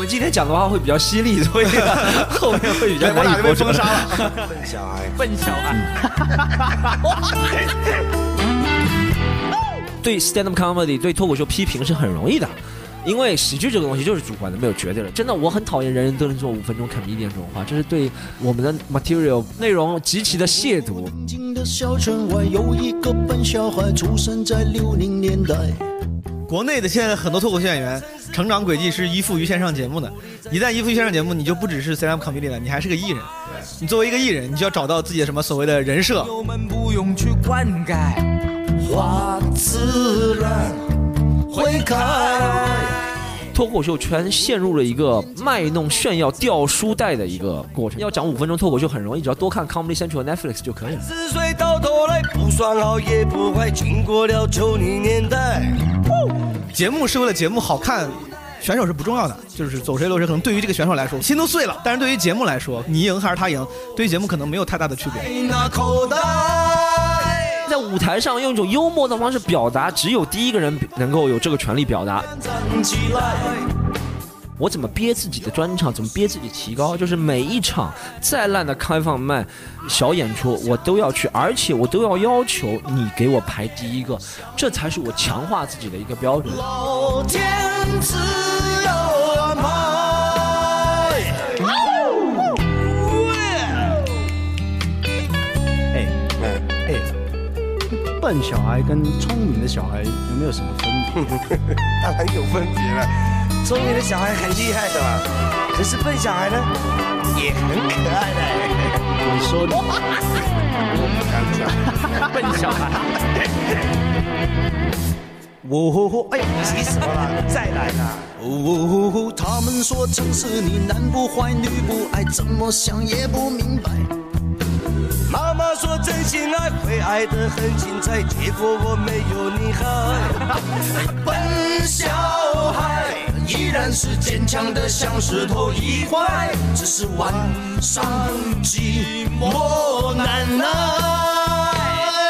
们今天讲的话会比较犀利，所以后面会比较我俩就被封杀了。笨小孩，笨小孩。对 stand up comedy 对脱口秀批评是很容易的。因为喜剧这个东西就是主观的，没有绝对的。真的，我很讨厌人人都能做五分钟 comedian 这种话，这是对我们的 material 内容极其的亵渎。国内的现在很多脱口秀演员成长轨迹是依附于线上节目的，一旦依附于线上节目，你就不只是 CM comedy 了，你还是个艺人。你作为一个艺人，你就要找到自己的什么所谓的人设。我们不用去灌溉，花自然会开。脱口秀圈陷入了一个卖弄、炫耀、掉书袋的一个过程。要讲五分钟脱口秀很容易，只要多看 Comedy Central、Netflix 就可以了。到头来不算好也不坏，经过了九零年代节目是为了节目好看，选手是不重要的，就是走谁留谁。可能对于这个选手来说，心都碎了；但是对于节目来说，你赢还是他赢，对于节目可能没有太大的区别。在舞台上用一种幽默的方式表达，只有第一个人能够有这个权利表达。我怎么憋自己的专场，怎么憋自己提高？就是每一场再烂的开放麦、小演出，我都要去，而且我都要要求你给我排第一个，这才是我强化自己的一个标准。老天笨小孩跟聪明的小孩有没有什么分别？当然有分别了。聪明的小孩很厉害的嘛，可是笨小孩呢，也很可爱的。你说的，我不敢讲。笨小孩。哦，哎，急什么了？再来啦！哦，他们说城市里男不坏女不爱，怎么想也不明白。妈妈说真心爱会爱得很精彩，结果我没有你好。笨 小孩依然是坚强的像石头一块，只是晚上寂寞难耐。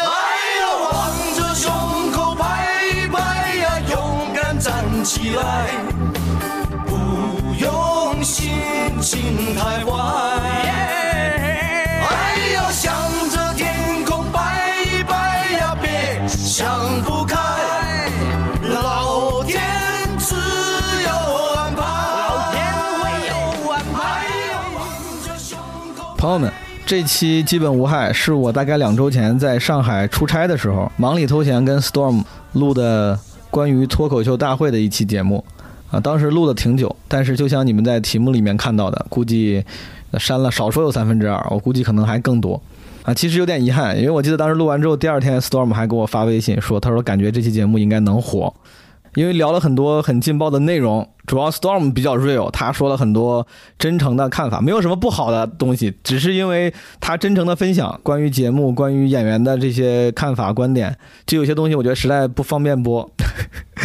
哎呦，望着胸口拍拍呀，勇敢站起来，不用心情太坏。朋友们，这期基本无害是我大概两周前在上海出差的时候，忙里偷闲跟 Storm 录的关于脱口秀大会的一期节目啊。当时录的挺久，但是就像你们在题目里面看到的，估计。删了，少说有三分之二，我估计可能还更多，啊，其实有点遗憾，因为我记得当时录完之后，第二天 Storm 还给我发微信说，他说感觉这期节目应该能火，因为聊了很多很劲爆的内容，主要 Storm 比较 real，他说了很多真诚的看法，没有什么不好的东西，只是因为他真诚的分享关于节目、关于演员的这些看法观点，就有些东西我觉得实在不方便播。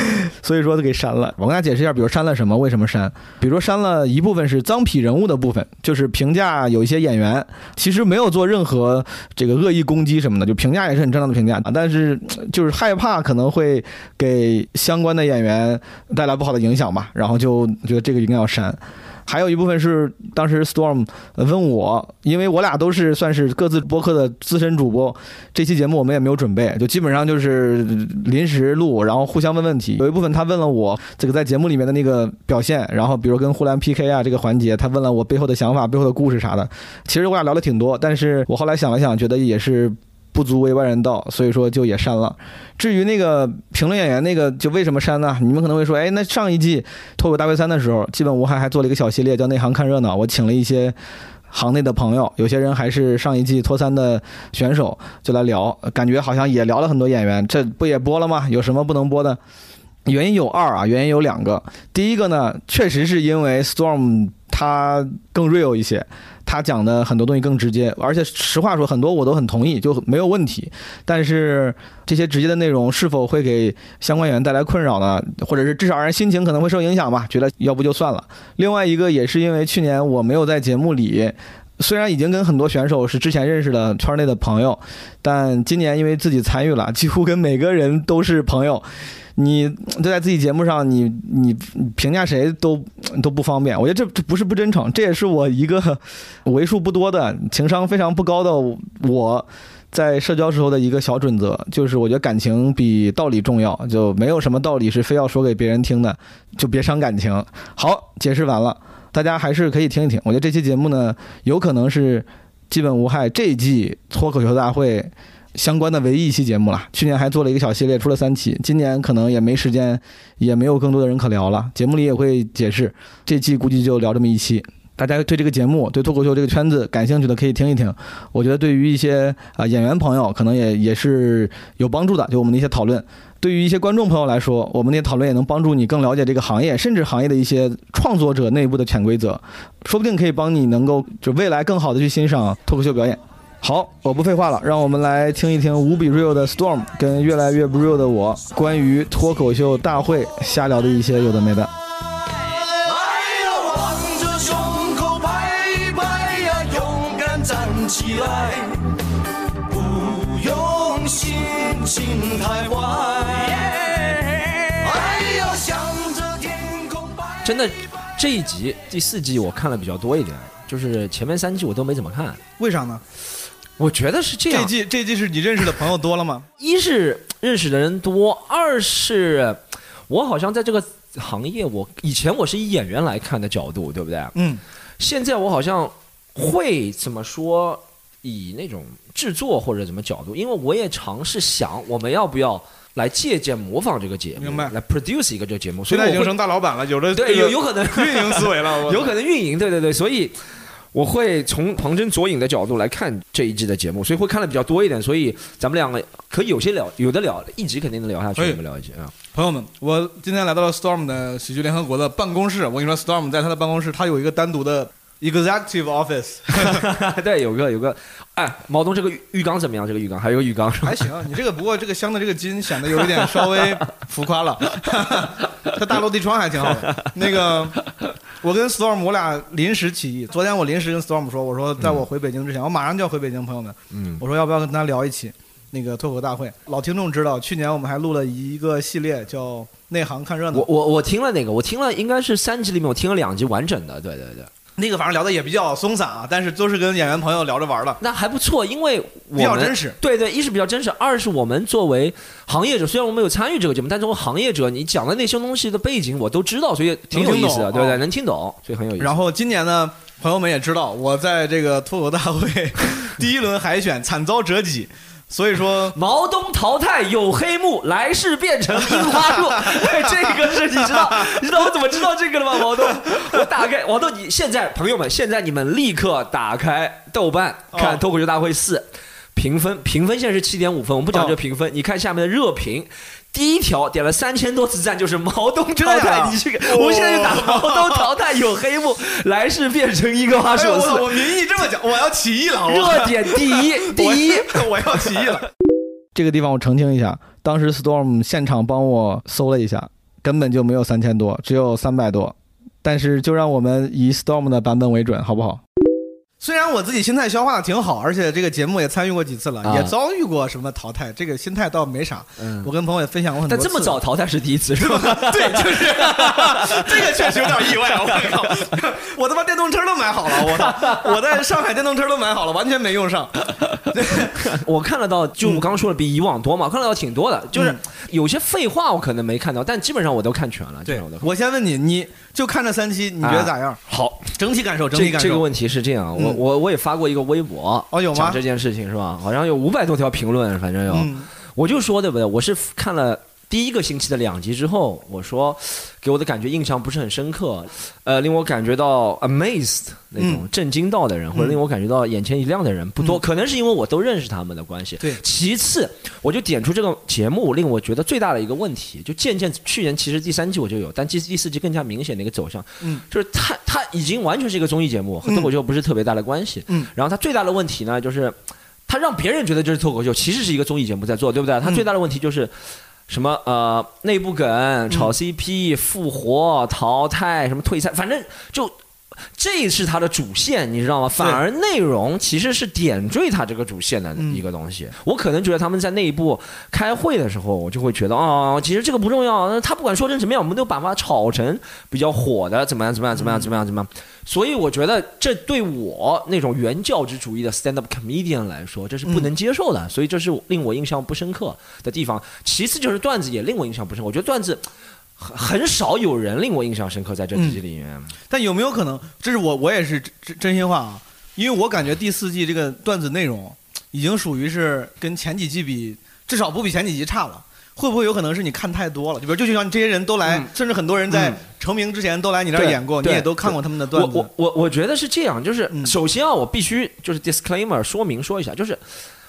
所以说，给删了。我跟大家解释一下，比如删了什么，为什么删？比如说删了一部分是脏痞人物的部分，就是评价有一些演员，其实没有做任何这个恶意攻击什么的，就评价也是很正常的评价啊。但是就是害怕可能会给相关的演员带来不好的影响吧，然后就觉得这个应该要删。还有一部分是当时 Storm 问我，因为我俩都是算是各自播客的资深主播，这期节目我们也没有准备，就基本上就是临时录，然后互相问问题。有一部分他问了我这个在节目里面的那个表现，然后比如跟呼兰 PK 啊这个环节，他问了我背后的想法、背后的故事啥的。其实我俩聊了挺多，但是我后来想了想，觉得也是。不足为外人道，所以说就也删了。至于那个评论演员那个，就为什么删呢？你们可能会说，哎，那上一季脱口大会三的时候，基本无害还做了一个小系列，叫内行看热闹。我请了一些行内的朋友，有些人还是上一季脱三的选手，就来聊，感觉好像也聊了很多演员。这不也播了吗？有什么不能播的？原因有二啊，原因有两个。第一个呢，确实是因为 Storm 他更 real 一些。他讲的很多东西更直接，而且实话说，很多我都很同意，就没有问题。但是这些直接的内容是否会给相关演员带来困扰呢？或者是至少让人心情可能会受影响吧？觉得要不就算了。另外一个也是因为去年我没有在节目里，虽然已经跟很多选手是之前认识的圈内的朋友，但今年因为自己参与了，几乎跟每个人都是朋友。你就在自己节目上，你你评价谁都都不方便。我觉得这这不是不真诚，这也是我一个 为数不多的情商非常不高的我。在社交时候的一个小准则，就是我觉得感情比道理重要，就没有什么道理是非要说给别人听的，就别伤感情。好，解释完了，大家还是可以听一听。我觉得这期节目呢，有可能是基本无害这一季脱口秀大会相关的唯一一期节目了。去年还做了一个小系列，出了三期，今年可能也没时间，也没有更多的人可聊了。节目里也会解释，这季估计就聊这么一期。大家对这个节目、对脱口秀这个圈子感兴趣的，可以听一听。我觉得对于一些啊演员朋友，可能也也是有帮助的。就我们的一些讨论，对于一些观众朋友来说，我们那些讨论也能帮助你更了解这个行业，甚至行业的一些创作者内部的潜规则，说不定可以帮你能够就未来更好的去欣赏脱口秀表演。好，我不废话了，让我们来听一听无比 real 的 Storm 跟越来越不 real 的我关于脱口秀大会瞎聊的一些有的没的。起来，不用心情太坏。真的，这一集第四季我看了比较多一点，就是前面三季我都没怎么看。为啥呢？我觉得是这样。这季这季是你认识的朋友多了吗？一是认识的人多，二是我好像在这个行业，我以前我是以演员来看的角度，对不对？嗯。现在我好像。会怎么说？以那种制作或者什么角度？因为我也尝试想，我们要不要来借鉴模仿这个节目？明白？来 produce 一个这个节目。现在已经成大老板了，有的对有有可能运营思维了，有可能运营。对对对，所以我会从旁征左引的角度来看这一季的节目，所以会看的比较多一点。所以咱们两个可以有些聊，有的聊，一集肯定能聊下去。我们聊一集啊，朋友们，我今天来到了 Storm 的喜剧联合国的办公室。我跟你说，Storm 在他的办公室，他有一个单独的。Executive Office，对，有个有个，哎，毛东这个浴缸怎么样？这个浴缸还有个浴缸是吧，还行。你这个不过这个镶的这个金显得有一点稍微浮夸了。它大落地窗还挺好的。那个，我跟 Storm 我俩临时起意，昨天我临时跟 Storm 说，我说在我回北京之前，我马上就要回北京，朋友们，嗯，我说要不要跟他聊一起那个脱口大会？老听众知道，去年我们还录了一个系列叫内行看热闹。我我我听了那个，我听了应该是三集里面，我听了两集完整的，对对对。那个反正聊的也比较松散啊，但是都是跟演员朋友聊着玩的，那还不错，因为我比较真实。对对，一是比较真实，二是我们作为行业者，虽然我们有参与这个节目，但作为行业者，你讲的那些东西的背景我都知道，所以挺有意思的，对不对？能听懂，所以很有意思。然后今年呢，朋友们也知道，我在这个脱口大会 第一轮海选惨遭折戟。所以说，毛东淘汰有黑幕，来世变成樱花树。这个是你知道，你知道我怎么知道这个的吗？毛东，我打开毛东，你现在朋友们，现在你们立刻打开豆瓣看《脱口秀大会四》，评分评分现在是七点五分，我们不讲这评分，你看下面的热评。第一条点了三千多次赞，就是毛东淘汰，你这个，我现在就打毛东淘汰有黑幕，来世变成一个花手四。我名义这么讲，我要起义了。热点第一，第一，我要起义了。这个地方我澄清一下，当时 Storm 现场帮我搜了一下，根本就没有三千多，只有三百多。但是就让我们以 Storm 的版本为准，好不好？虽然我自己心态消化的挺好，而且这个节目也参与过几次了，也遭遇过什么淘汰，这个心态倒没啥。我跟朋友也分享过很多。但这么早淘汰是第一次，是吧？对，就是 这个确实有点意外。我靠，我他妈电动车都买好了，我操！我在上海电动车都买好了，完全没用上。我看得到，就我刚刚说的比以往多嘛，看得到挺多的，就是有些废话我可能没看到，但基本上我都看全了。对，我先问你，你就看这三期，你觉得咋样？好，整体感受，整体感受。这个问题是这样，我。我我也发过一个微博，哦有吗？讲这件事情是吧？好像有五百多条评论，反正有。我就说对不对？我是看了。第一个星期的两集之后，我说，给我的感觉印象不是很深刻，呃，令我感觉到 amazed 那种震惊到的人，或者令我感觉到眼前一亮的人不多，可能是因为我都认识他们的关系。对。其次，我就点出这个节目令我觉得最大的一个问题，就渐渐去年其实第三季我就有，但第第四季更加明显的一个走向，嗯，就是它它已经完全是一个综艺节目，和脱口秀不是特别大的关系。嗯。然后它最大的问题呢，就是他让别人觉得这是脱口秀，其实是一个综艺节目在做，对不对？他最大的问题就是。什么呃内部梗炒 CP 复活淘汰什么退赛，反正就这是它的主线，你知道吗？反而内容其实是点缀它这个主线的一个东西。我可能觉得他们在内部开会的时候，我就会觉得哦，其实这个不重要。那他不管说成什么样，我们都把它炒成比较火的，怎么样？怎么样？怎么样？怎么样？怎么样？所以我觉得这对我那种原教旨主义的 stand up comedian 来说，这是不能接受的。所以这是令我印象不深刻的地方。其次就是段子也令我印象不深。我觉得段子。很很少有人令我印象深刻在这几季里面，但有没有可能？这是我我也是真真心话啊，因为我感觉第四季这个段子内容已经属于是跟前几季比，至少不比前几集差了。会不会有可能是你看太多了？就比如就像这些人都来，甚至很多人在成名之前都来你这儿演过，你也都看过他们的段子。我我我觉得是这样，就是首先啊，我必须就是 disclaimer 说明说一下，就是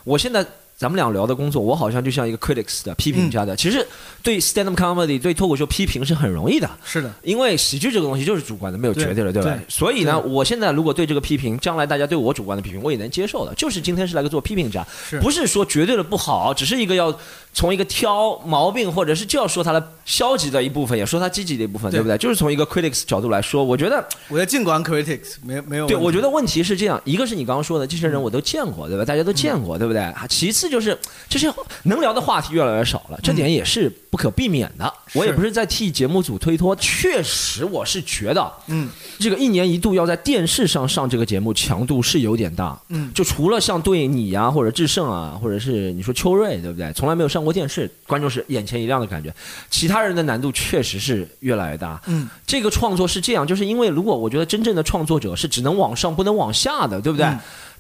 我现在。咱们俩聊的工作，我好像就像一个 critics 的批评家的。其实对 stand up comedy 对脱口秀批评是很容易的。是的，因为喜剧这个东西就是主观的，没有绝对的，对吧？所以呢，我现在如果对这个批评，将来大家对我主观的批评，我也能接受的。就是今天是来个做批评家，不是说绝对的不好，只是一个要从一个挑毛病，或者是就要说他的消极的一部分，也说他积极的一部分，对不对？就是从一个 critics 角度来说，我觉得，我要尽管 critics 没没有。对，我觉得问题是这样，一个是你刚刚说的这些人我都见过，对吧？大家都见过，对不对？其次就是这些。能聊的话题越来越少了，这点也是不可避免的。我也不是在替节目组推脱，确实我是觉得，嗯，这个一年一度要在电视上上这个节目，强度是有点大。嗯，就除了像对你呀，或者智胜啊，或者是你说秋瑞，对不对？从来没有上过电视，观众是眼前一亮的感觉。其他人的难度确实是越来越大。嗯，这个创作是这样，就是因为如果我觉得真正的创作者是只能往上不能往下的，对不对？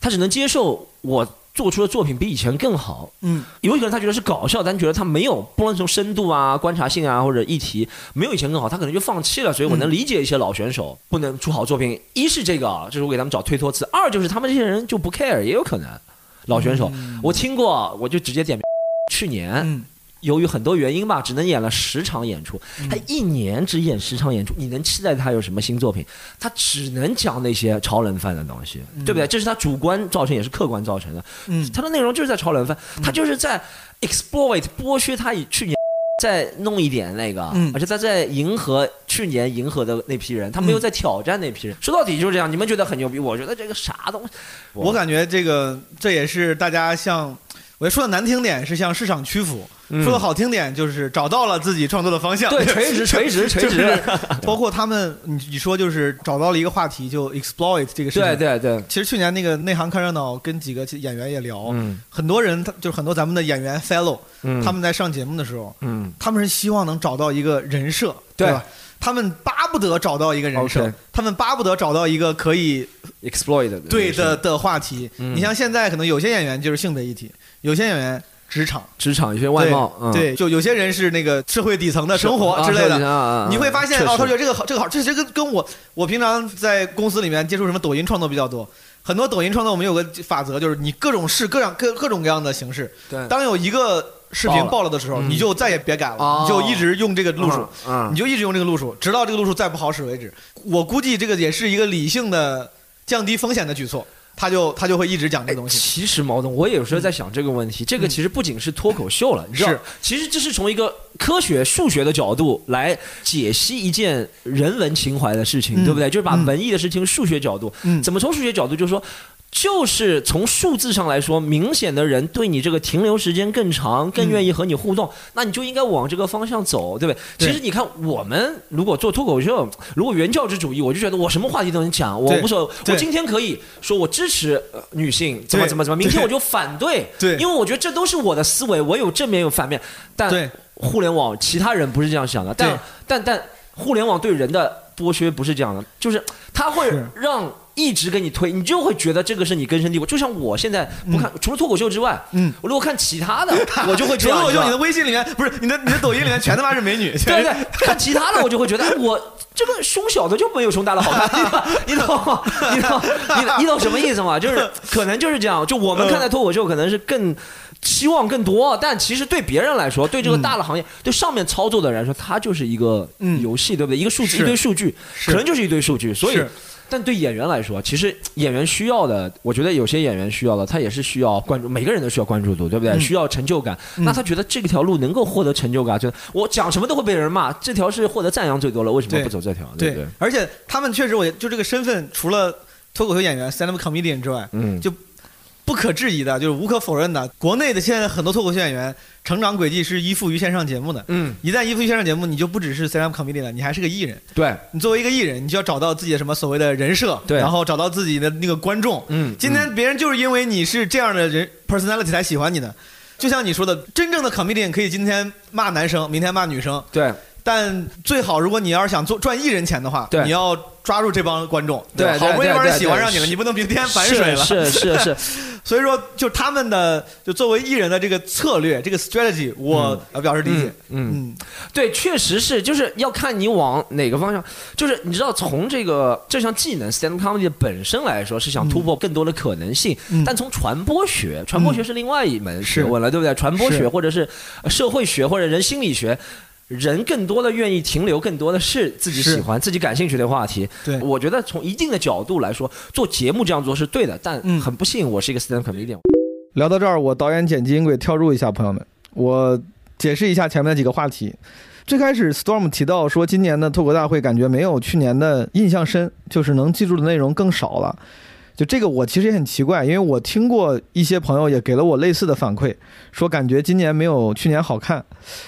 他只能接受我。做出的作品比以前更好，嗯，有可能他觉得是搞笑，但觉得他没有不论从深度啊、观察性啊或者议题没有以前更好，他可能就放弃了。所以我能理解一些老选手不能出好作品，一是这个，就是我给他们找推脱词；二就是他们这些人就不 care，也有可能。老选手，我听过，我就直接点去年。由于很多原因吧，只能演了十场演出。他一年只演十场演出，你能期待他有什么新作品？他只能讲那些超人范的东西，对不对？这是他主观造成，也是客观造成的。嗯，他的内容就是在超人饭，他就是在 exploit 剥削他以去年再弄一点那个，而且他在迎合去年迎合的那批人，他没有在挑战那批人。说到底就是这样，你们觉得很牛逼，我觉得这个啥东西？我感觉这个这也是大家像。我说的难听点是向市场屈服，说的好听点就是找到了自己创作的方向。对，垂直，垂直，垂直。包括他们，你你说就是找到了一个话题，就 exploit 这个事情。对对对。其实去年那个内行看热闹，跟几个演员也聊，很多人他就是很多咱们的演员 fellow，他们在上节目的时候，嗯，他们是希望能找到一个人设，对吧？他们巴不得找到一个人设，他们巴不得找到一个可以 exploit 的对的的话题。你像现在可能有些演员就是性别议题。有些演员职场，职场一些外貌，对，就有些人是那个社会底层的生活之类的。你会发现，哦，他觉得这个好，这个好，这这个跟我我平常在公司里面接触什么抖音创作比较多，很多抖音创作我们有个法则，就是你各种试各样各各种各样的形式。对，当有一个视频爆了的时候，你就再也别改了，你就一直用这个路数，你就一直用这个路数，直到这个路数再不好使为止。我估计这个也是一个理性的降低风险的举措。他就他就会一直讲这个东西。其实毛东，我也有时候在想这个问题。这个其实不仅是脱口秀了，你知道，其实这是从一个科学数学的角度来解析一件人文情怀的事情，对不对？就是把文艺的事情数学角度，怎么从数学角度，就是说。就是从数字上来说，明显的人对你这个停留时间更长，更愿意和你互动，那你就应该往这个方向走，对不对？其实你看，我们如果做脱口秀，如果原教旨主义，我就觉得我什么话题都能讲，我无所谓。我今天可以说我支持女性，怎么怎么怎么，明天我就反对，对，因为我觉得这都是我的思维，我有正面有反面。但互联网其他人不是这样想的，但但但互联网对人的剥削不是这样的，就是它会让。一直给你推，你就会觉得这个是你根深蒂固。就像我现在不看，除了脱口秀之外，嗯，我如果看其他的，我就会。觉得脱口秀，你的微信里面不是你的，你的抖音里面全他妈是美女。对 对，看其他的我就会觉得，我这个胸小的就没有胸大的好看。你懂吗？你懂？你你懂什么意思吗？就是可能就是这样。就我们看待脱口秀，可能是更期望更多，但其实对别人来说，对这个大的行业，对上面操作的人来说，它就是一个嗯游戏，对不对？一个数字，一堆数据，可能就是一堆数据。所以是，但对演员来说，其实演员需要的，我觉得有些演员需要的，他也是需要关注，每个人都需要关注度，对不对？嗯需要成就感。那他觉得这条路能够获得成就感，就我讲什么都会被人骂，这条是获得赞扬最多了，为什么不走这条？对不对？而且他们确实，我就这个身份，除了脱口秀演员 stand up comedian 之外，嗯，就不可质疑的，就是无可否认的，国内的现在很多脱口秀演员成长轨迹是依附于线上节目的。嗯，一旦依附于线上节目，你就不只是 stand up comedian 了，你还是个艺人。对，你作为一个艺人，你就要找到自己的什么所谓的人设，对然后找到自己的那个观众。嗯，今天别人就是因为你是这样的人 personality 才喜欢你的。就像你说的，真正的 comedian 可以今天骂男生，明天骂女生，对但最好如果你要是想做赚艺人钱的话，对你要抓住这帮观众，对对好不容易有人喜欢上你了，你不能明天反水了。是是是是，所以说，就他们的就作为艺人的这个策略，这个 strategy，我呃表示理解。嗯。嗯对，确实是，就是要看你往哪个方向。就是你知道，从这个这项技能 stand comedy 本身来说，是想突破更多的可能性。嗯但从传播学，传播学是另外一门学问了，对不对？传播学或者是呃社会学或者人心理学。人更多的愿意停留，更多的是自己喜欢、自己感兴趣的话题。对我觉得从一定的角度来说，做节目这样做是对的，但嗯很不幸，我是一个 stand comedian。聊到这儿，我导演剪辑音轨跳入一下，朋友们，我解释一下前面的几个话题。最开始，Storm 提到说，今年的脱口大会感觉没有去年的印象深，就是能记住的内容更少了。就这个，我其实也很奇怪，因为我听过一些朋友也给了我类似的反馈，说感觉今年没有去年好看。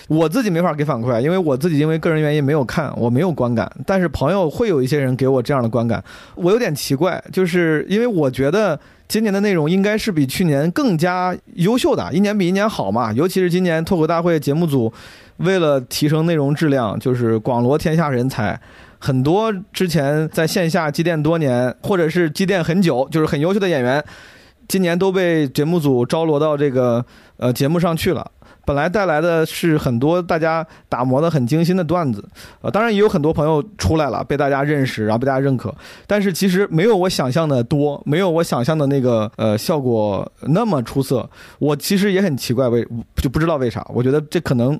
我自己没法给反馈，因为我自己因为个人原因没有看，我没有观感。但是朋友会有一些人给我这样的观感，我有点奇怪，就是因为我觉得今年的内容应该是比去年更加优秀的，一年比一年好嘛。尤其是今年脱口大会节目组为了提升内容质量，就是广罗天下人才。很多之前在线下积淀多年，或者是积淀很久，就是很优秀的演员，今年都被节目组招罗到这个呃节目上去了。本来带来的是很多大家打磨的很精心的段子，呃，当然也有很多朋友出来了，被大家认识，然后被大家认可。但是其实没有我想象的多，没有我想象的那个呃效果那么出色。我其实也很奇怪，为就不知道为啥。我觉得这可能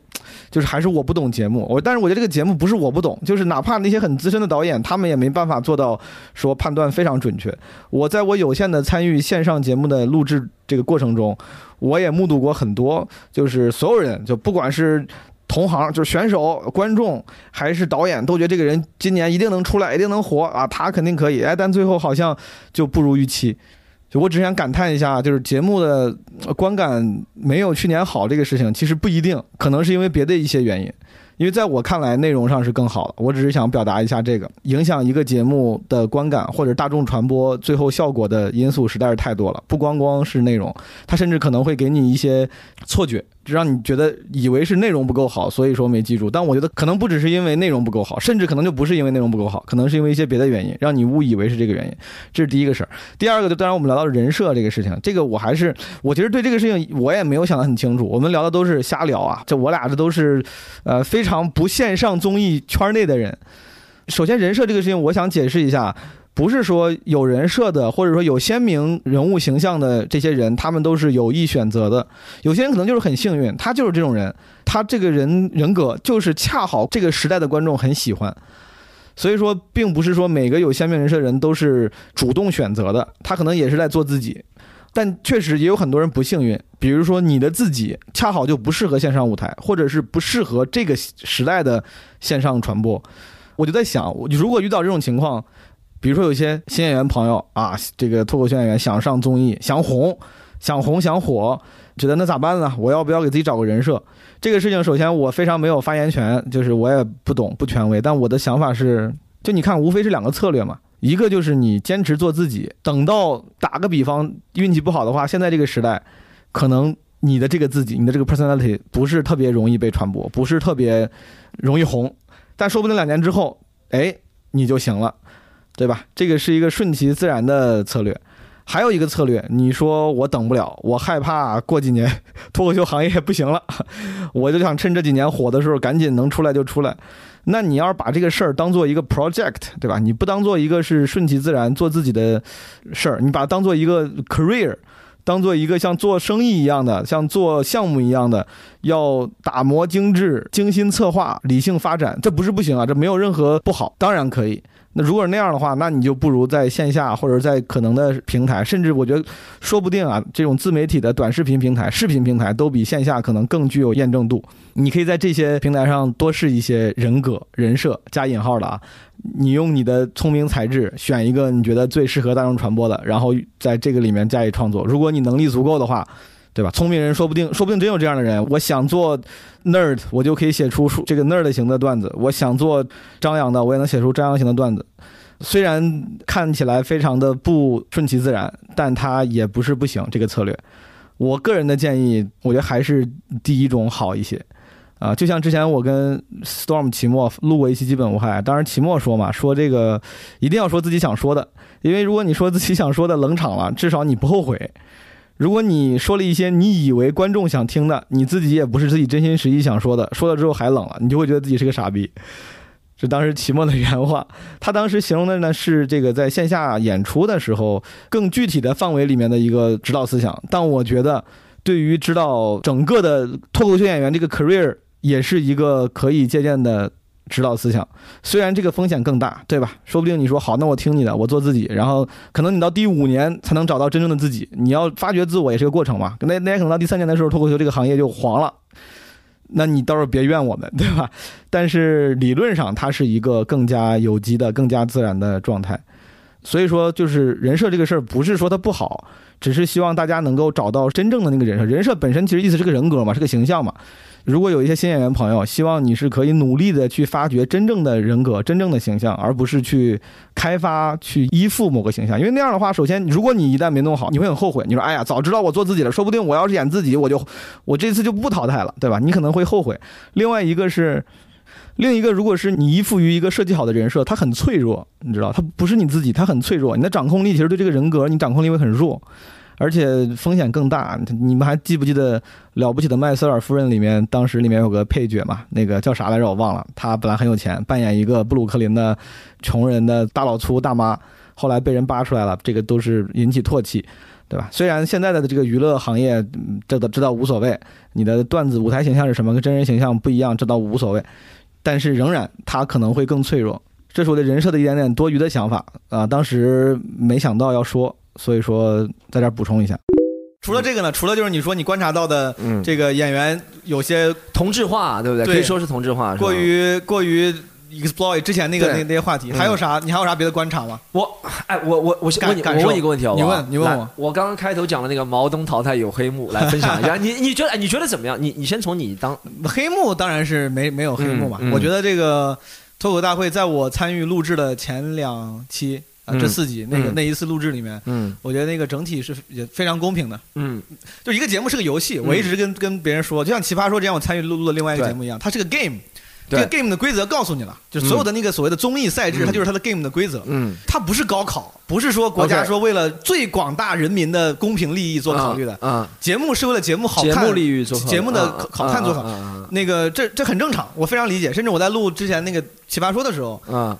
就是还是我不懂节目。我但是我觉得这个节目不是我不懂，就是哪怕那些很资深的导演，他们也没办法做到说判断非常准确。我在我有限的参与线上节目的录制这个过程中，我也目睹过很多，就是所有人，就不管是同行，就是选手、观众还是导演，都觉得这个人今年一定能出来，一定能火啊，他肯定可以。哎，但最后好像就不如预期。就我只想感叹一下，就是节目的观感没有去年好这个事情，其实不一定，可能是因为别的一些原因。因为在我看来，内容上是更好的。我只是想表达一下这个影响一个节目的观感或者大众传播最后效果的因素实在是太多了，不光光是内容，它甚至可能会给你一些错觉，让你觉得以为是内容不够好，所以说没记住。但我觉得可能不只是因为内容不够好，甚至可能就不是因为内容不够好，可能是因为一些别的原因，让你误以为是这个原因。这是第一个事儿。第二个，就当然我们聊到人设这个事情，这个我还是我其实对这个事情我也没有想得很清楚。我们聊的都是瞎聊啊，这我俩这都是呃非常不线上综艺圈内的人。首先，人设这个事情，我想解释一下，不是说有人设的，或者说有鲜明人物形象的这些人，他们都是有意选择的。有些人可能就是很幸运，他就是这种人，他这个人人格就是恰好这个时代的观众很喜欢。所以说，并不是说每个有鲜明人设的人都是主动选择的，他可能也是在做自己。但确实也有很多人不幸运，比如说你的自己恰好就不适合线上舞台，或者是不适合这个时代的线上传播。我就在想，如果遇到这种情况，比如说有些新演员朋友啊，这个脱口秀演员想上综艺，想红，想红想火，觉得那咋办呢？我要不要给自己找个人设？这个事情，首先我非常没有发言权，就是我也不懂不权威。但我的想法是，就你看，无非是两个策略嘛，一个就是你坚持做自己，等到打个比方，运气不好的话，现在这个时代，可能你的这个自己，你的这个 personality 不是特别容易被传播，不是特别容易红，但说不定两年之后，哎，你就行了，对吧？这个是一个顺其自然的策略。还有一个策略，你说我等不了，我害怕过几年脱口秀行业不行了，我就想趁这几年火的时候赶紧能出来就出来。那你要是把这个事儿当做一个 project，对吧？你不当做一个是顺其自然做自己的事儿，你把它当做一个 career，当做一个像做生意一样的，像做项目一样的，要打磨精致、精心策划、理性发展，这不是不行啊，这没有任何不好，当然可以。那如果是那样的话，那你就不如在线下或者在可能的平台，甚至我觉得说不定啊，这种自媒体的短视频平台、视频平台都比线下可能更具有验证度。你可以在这些平台上多试一些人格、人设加引号的啊，你用你的聪明才智选一个你觉得最适合大众传播的，然后在这个里面加以创作。如果你能力足够的话。对吧？聪明人说不定，说不定真有这样的人。我想做 nerd，我就可以写出这个 nerd 型的段子；我想做张扬的，我也能写出张扬型的段子。虽然看起来非常的不顺其自然，但它也不是不行。这个策略，我个人的建议，我觉得还是第一种好一些。啊，就像之前我跟 Storm 期末录过一期基本无害，当然期末说嘛，说这个一定要说自己想说的，因为如果你说自己想说的冷场了，至少你不后悔。如果你说了一些你以为观众想听的，你自己也不是自己真心实意想说的，说了之后还冷了，你就会觉得自己是个傻逼。是当时齐墨的原话，他当时形容的呢是这个在线下演出的时候更具体的范围里面的一个指导思想。但我觉得，对于指导整个的脱口秀演员这个 career，也是一个可以借鉴的。指导思想，虽然这个风险更大，对吧？说不定你说好，那我听你的，我做自己，然后可能你到第五年才能找到真正的自己。你要发掘自我也是个过程嘛。那那可能到第三年的时候，脱口秀这个行业就黄了。那你到时候别怨我们，对吧？但是理论上，它是一个更加有机的、更加自然的状态。所以说，就是人设这个事儿，不是说它不好，只是希望大家能够找到真正的那个人设。人设本身其实意思是个人格嘛，是个形象嘛。如果有一些新演员朋友，希望你是可以努力的去发掘真正的人格、真正的形象，而不是去开发、去依附某个形象。因为那样的话，首先，如果你一旦没弄好，你会很后悔。你说：“哎呀，早知道我做自己了，说不定我要是演自己，我就我这次就不淘汰了，对吧？”你可能会后悔。另外一个是，另一个，如果是你依附于一个设计好的人设，它很脆弱，你知道，它不是你自己，它很脆弱。你的掌控力其实对这个人格，你掌控力会很弱。而且风险更大。你们还记不记得《了不起的麦瑟尔夫人》里面，当时里面有个配角嘛？那个叫啥来着？我忘了。他本来很有钱，扮演一个布鲁克林的穷人的大老粗大妈，后来被人扒出来了，这个都是引起唾弃，对吧？虽然现在的这个娱乐行业，这都知道无所谓，你的段子舞台形象是什么，跟真人形象不一样，这倒无所谓。但是仍然，他可能会更脆弱。这是我的人设的一点点多余的想法啊，当时没想到要说。所以说，在这儿补充一下。除了这个呢？除了就是你说你观察到的，这个演员有些同质化，对不对？可以说是同质化，过于过于 exploit 之前那个那那些话题。还有啥？你还有啥别的观察吗？我，哎，我我我问你，我问一个问题好你问你问我。我刚刚开头讲的那个毛东淘汰有黑幕，来分享一下。你你觉得你觉得怎么样？你你先从你当黑幕，当然是没没有黑幕嘛。我觉得这个脱口大会在我参与录制的前两期。这四集那个那一次录制里面，嗯，我觉得那个整体是也非常公平的，嗯，就一个节目是个游戏，我一直跟跟别人说，就像奇葩说这样，我参与录录的另外一个节目一样，它是个 game，这个 game 的规则告诉你了，就所有的那个所谓的综艺赛制，它就是它的 game 的规则，嗯，它不是高考，不是说国家说为了最广大人民的公平利益做考虑的，啊，节目是为了节目好看，节目利益做节目的好看做好，那个这这很正常，我非常理解，甚至我在录之前那个奇葩说的时候，啊。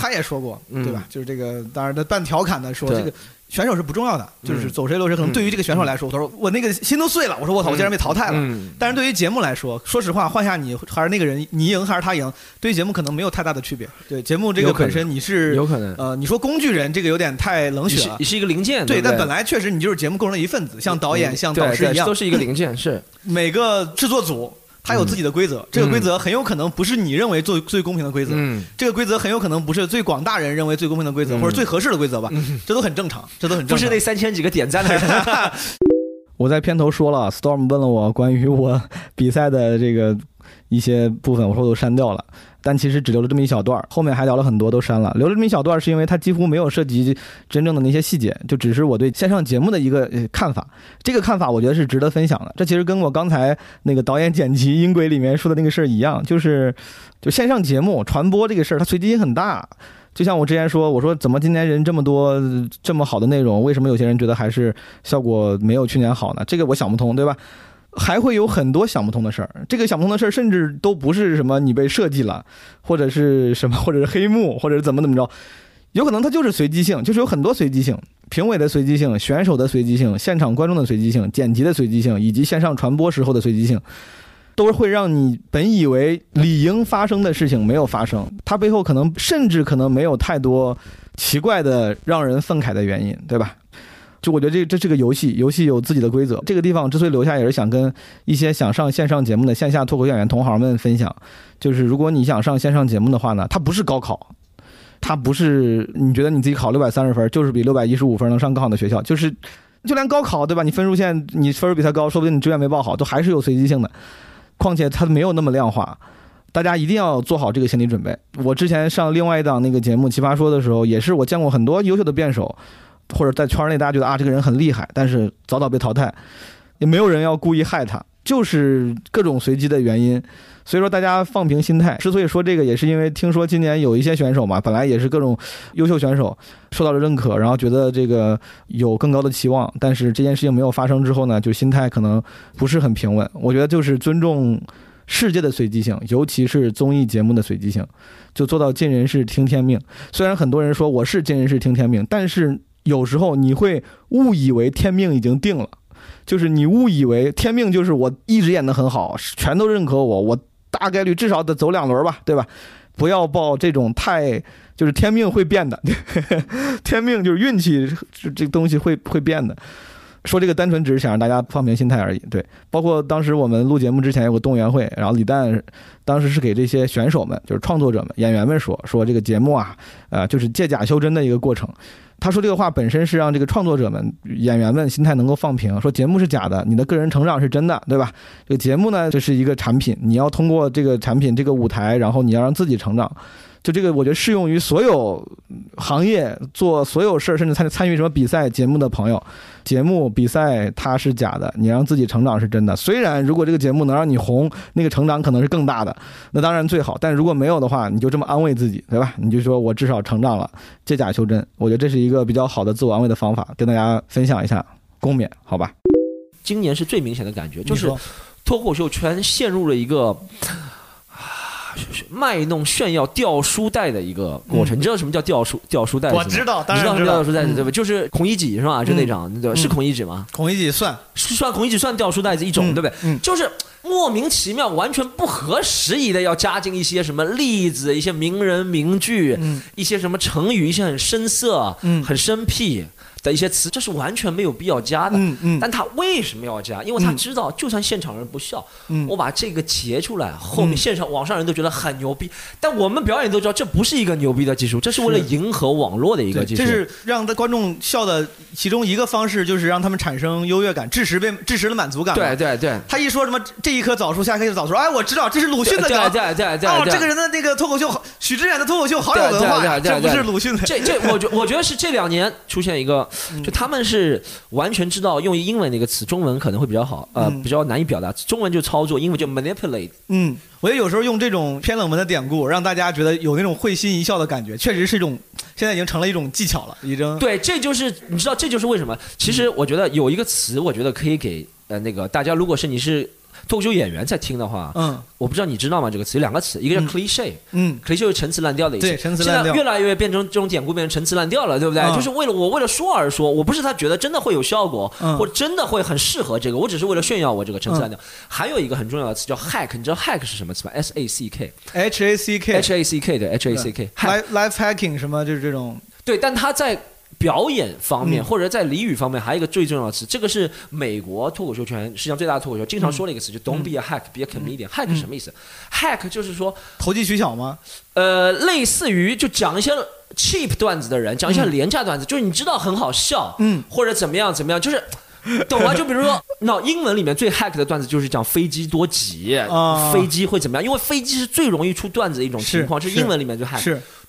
他也说过，对吧？就是这个，当然他半调侃的说，这个选手是不重要的，就是走谁留谁。可能对于这个选手来说，他说我那个心都碎了。我说我操，我竟然被淘汰了。但是对于节目来说，说实话，换下你还是那个人，你赢还是他赢，对于节目可能没有太大的区别。对节目这个本身你是有可能，呃，你说工具人这个有点太冷血了，你是一个零件。对，但本来确实你就是节目构成的一份子，像导演、像导师一样，都是一个零件。是每个制作组。他有自己的规则，这个规则很有可能不是你认为最最公平的规则，这个规则很有可能不是最广大人认为最公平的规则，或者最合适的规则吧，这都很正常，这都很正常。不是那三千几个点赞的人。我在片头说了，Storm 问了我关于我比赛的这个一些部分，我说我都删掉了。但其实只留了这么一小段后面还聊了很多，都删了。留了这么一小段是因为它几乎没有涉及真正的那些细节，就只是我对线上节目的一个看法。这个看法我觉得是值得分享的。这其实跟我刚才那个导演剪辑音轨里面说的那个事儿一样，就是就线上节目传播这个事儿，它随机性很大。就像我之前说，我说怎么今年人这么多，这么好的内容，为什么有些人觉得还是效果没有去年好呢？这个我想不通，对吧？还会有很多想不通的事儿，这个想不通的事儿，甚至都不是什么你被设计了，或者是什么，或者是黑幕，或者是怎么怎么着，有可能它就是随机性，就是有很多随机性。评委的随机性、选手的随机性、现场观众的随机性、剪辑的随机性，以及线上传播时候的随机性，都会让你本以为理应发生的事情没有发生。它背后可能甚至可能没有太多奇怪的让人愤慨的原因，对吧？就我觉得这这是个游戏，游戏有自己的规则。这个地方之所以留下，也是想跟一些想上线上节目的线下脱口演员同行们分享，就是如果你想上线上节目的话呢，它不是高考，它不是你觉得你自己考六百三十分就是比六百一十五分能上更好的学校，就是就连高考对吧？你分数线你分数比他高，说不定你志愿没报好，都还是有随机性的。况且它没有那么量化，大家一定要做好这个心理准备。我之前上另外一档那个节目《奇葩说》的时候，也是我见过很多优秀的辩手。或者在圈内，大家觉得啊，这个人很厉害，但是早早被淘汰，也没有人要故意害他，就是各种随机的原因。所以说，大家放平心态。之所以说这个，也是因为听说今年有一些选手嘛，本来也是各种优秀选手受到了认可，然后觉得这个有更高的期望，但是这件事情没有发生之后呢，就心态可能不是很平稳。我觉得就是尊重世界的随机性，尤其是综艺节目的随机性，就做到尽人事听天命。虽然很多人说我是尽人事听天命，但是。有时候你会误以为天命已经定了，就是你误以为天命就是我一直演得很好，全都认可我，我大概率至少得走两轮吧，对吧？不要抱这种太就是天命会变的，天命就是运气，这东西会会变的。说这个单纯只是想让大家放平心态而已。对，包括当时我们录节目之前有个动员会，然后李诞当时是给这些选手们，就是创作者们、演员们说说这个节目啊，呃，就是借假修真的一个过程。他说这个话本身是让这个创作者们、演员们心态能够放平，说节目是假的，你的个人成长是真的，对吧？这个节目呢，就是一个产品，你要通过这个产品、这个舞台，然后你要让自己成长。就这个，我觉得适用于所有行业做所有事儿，甚至参参与什么比赛节目的朋友。节目比赛它是假的，你让自己成长是真的。虽然如果这个节目能让你红，那个成长可能是更大的，那当然最好。但如果没有的话，你就这么安慰自己，对吧？你就说我至少成长了，借假修真。我觉得这是一个比较好的自我安慰的方法，跟大家分享一下，共勉，好吧？今年是最明显的感觉，就是脱口秀圈陷入了一个。卖弄炫耀掉书袋的一个过程，你知道什么叫掉书掉书袋？我知道，当然知道掉书袋子对吧？就是孔乙己是吧？就那张，对吧？是孔乙己吗？孔乙己算算孔乙己算掉书袋子一种，对不对？嗯，就是莫名其妙、完全不合时宜的要加进一些什么例子、一些名人名句、一些什么成语、一些很生涩、很生僻。的一些词，这是完全没有必要加的。嗯嗯。但他为什么要加？因为他知道，就算现场人不笑，我把这个截出来，后面现场网上人都觉得很牛逼。但我们表演都知道，这不是一个牛逼的技术，这是为了迎合网络的一个技术。这是让观众笑的其中一个方式，就是让他们产生优越感，致时被致时的满足感。对对对。他一说什么这一棵枣树，下一棵枣树，哎，我知道这是鲁迅的。对对对对。哦，这个人的那个脱口秀，许知远的脱口秀好有文化，这不是鲁迅的。这这，我觉我觉得是这两年出现一个。就他们是完全知道用英文那个词，中文可能会比较好，呃，比较难以表达。中文就操作，英文就 manipulate。嗯，我觉得有时候用这种偏冷门的典故，让大家觉得有那种会心一笑的感觉，确实是一种，现在已经成了一种技巧了，已经。对，这就是你知道，这就是为什么。其实我觉得有一个词，我觉得可以给呃那个大家，如果是你是。脱口秀演员在听的话，嗯，我不知道你知道吗？这个词有两个词，一个叫 cliche，嗯，cliche 是陈词滥调的意思，对，陈词滥调。现在越来越变成这种典故，变成陈词滥调了，对不对？就是为了我为了说而说，我不是他觉得真的会有效果，或真的会很适合这个，我只是为了炫耀我这个陈词滥调。还有一个很重要的词叫 hack，你知道 hack 是什么词吗？S A C K，H A C K，H A C K 对 H A C K，life hacking 什么就是这种。对，但他在。表演方面，或者在俚语方面，还有一个最重要的词，这个是美国脱口秀圈实际上最大的脱口秀经常说的一个词，就 "Don't be a hack, be a comedian"。hack 什么意思？hack 就是说投机取巧吗？呃，类似于就讲一些 cheap 段子的人，讲一些廉价段子，就是你知道很好笑，嗯，或者怎么样怎么样，就是 懂吗？就比如说，那英文里面最 hack 的段子就是讲飞机多挤，飞机会怎么样？因为飞机是最容易出段子的一种情况，是英文里面最 hack。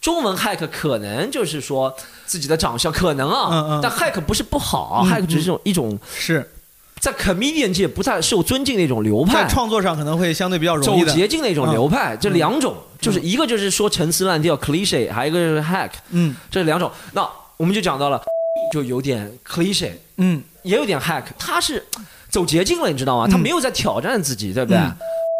是中文 hack 可能就是说。自己的长相可能啊，但 hack 不是不好，hack 只是一种一种是在 comedian 界不太受尊敬的一种流派，在创作上可能会相对比较容易走捷径的一种流派。这两种就是一个就是说陈词滥调 cliche，还有一个就是 hack，嗯，这两种。那我们就讲到了，就有点 cliche，嗯，也有点 hack，他是走捷径了，你知道吗？他没有在挑战自己，对不对？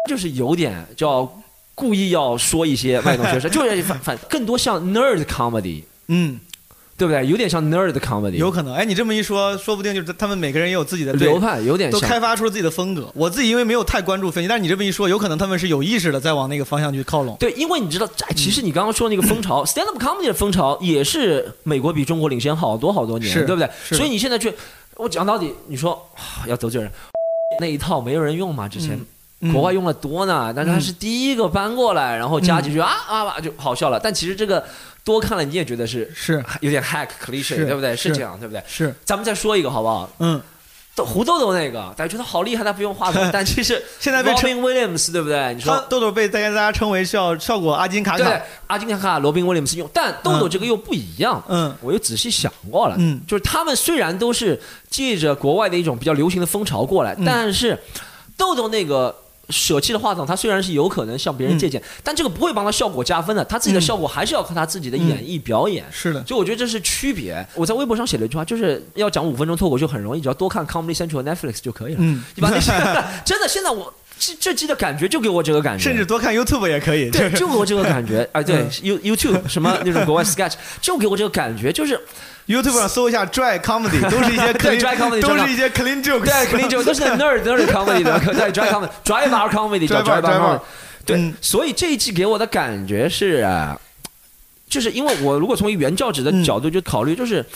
就是有点叫故意要说一些外弄学生，就是反反更多像 nerd comedy，嗯。对不对？有点像 nerd comedy，有可能。哎，你这么一说，说不定就是他们每个人也有自己的流派，有点都像开发出了自己的风格。我自己因为没有太关注分析，但是你这么一说，有可能他们是有意识的在往那个方向去靠拢。对，因为你知道，哎其实你刚刚说那个风潮，stand up comedy 的风潮也是美国比中国领先好多好多年，是对不对？所以你现在去，我讲到底，你说啊要得罪人，那一套没有人用嘛？之前嗯国外用了多呢，但是他嗯是第一个搬过来，然后加几句啊啊啊就好笑了。但其实这个多看了你也觉得是是有点 hack cliche，对不对？是是这样，对不对？是，咱们再说一个好不好？嗯，豆胡豆豆那个，大家觉得好厉害，他不用话筒，但其实现在被称 Robin Williams 对不对？你说豆豆被大家大家称为效效果阿金卡对卡。，阿金卡卡、罗宾威廉姆斯用，但豆豆这个又不一样。嗯我又仔细想过了，嗯就是他们虽然都是借着国外的一种比较流行的风潮过来，嗯但是豆豆那个。舍弃的话筒，他虽然是有可能向别人借鉴，但这个不会帮他效果加分的，他自己的嗯效果还是要靠他自己的演绎表演。是的，所以我觉得这是区别。我在微博上写了一句话，就是要讲五分钟脱口秀很容易，只要多看 Comedy Central Netflix 就可以了。嗯，你把那些 真的，现在我这这季的感觉就给我这个感觉，甚至多看 YouTube 也可以。对，就给我这个感觉。哎，对 YouTube 什么那种国外 sketch，就给我这个感觉，就是 YouTube 上搜一下 Dry Comedy，都是一些对 clean- dry comedy，都是一些 clean jokes。对，肯定就都是 nerd nerd comedy 的，对，dry comedy dry bar comedy 叫 Dry bar，dry bar dry bar comedy。对嗯，所以这一季给我的感觉是啊，就是因为我如果从原教旨的角度就考虑，就是。嗯，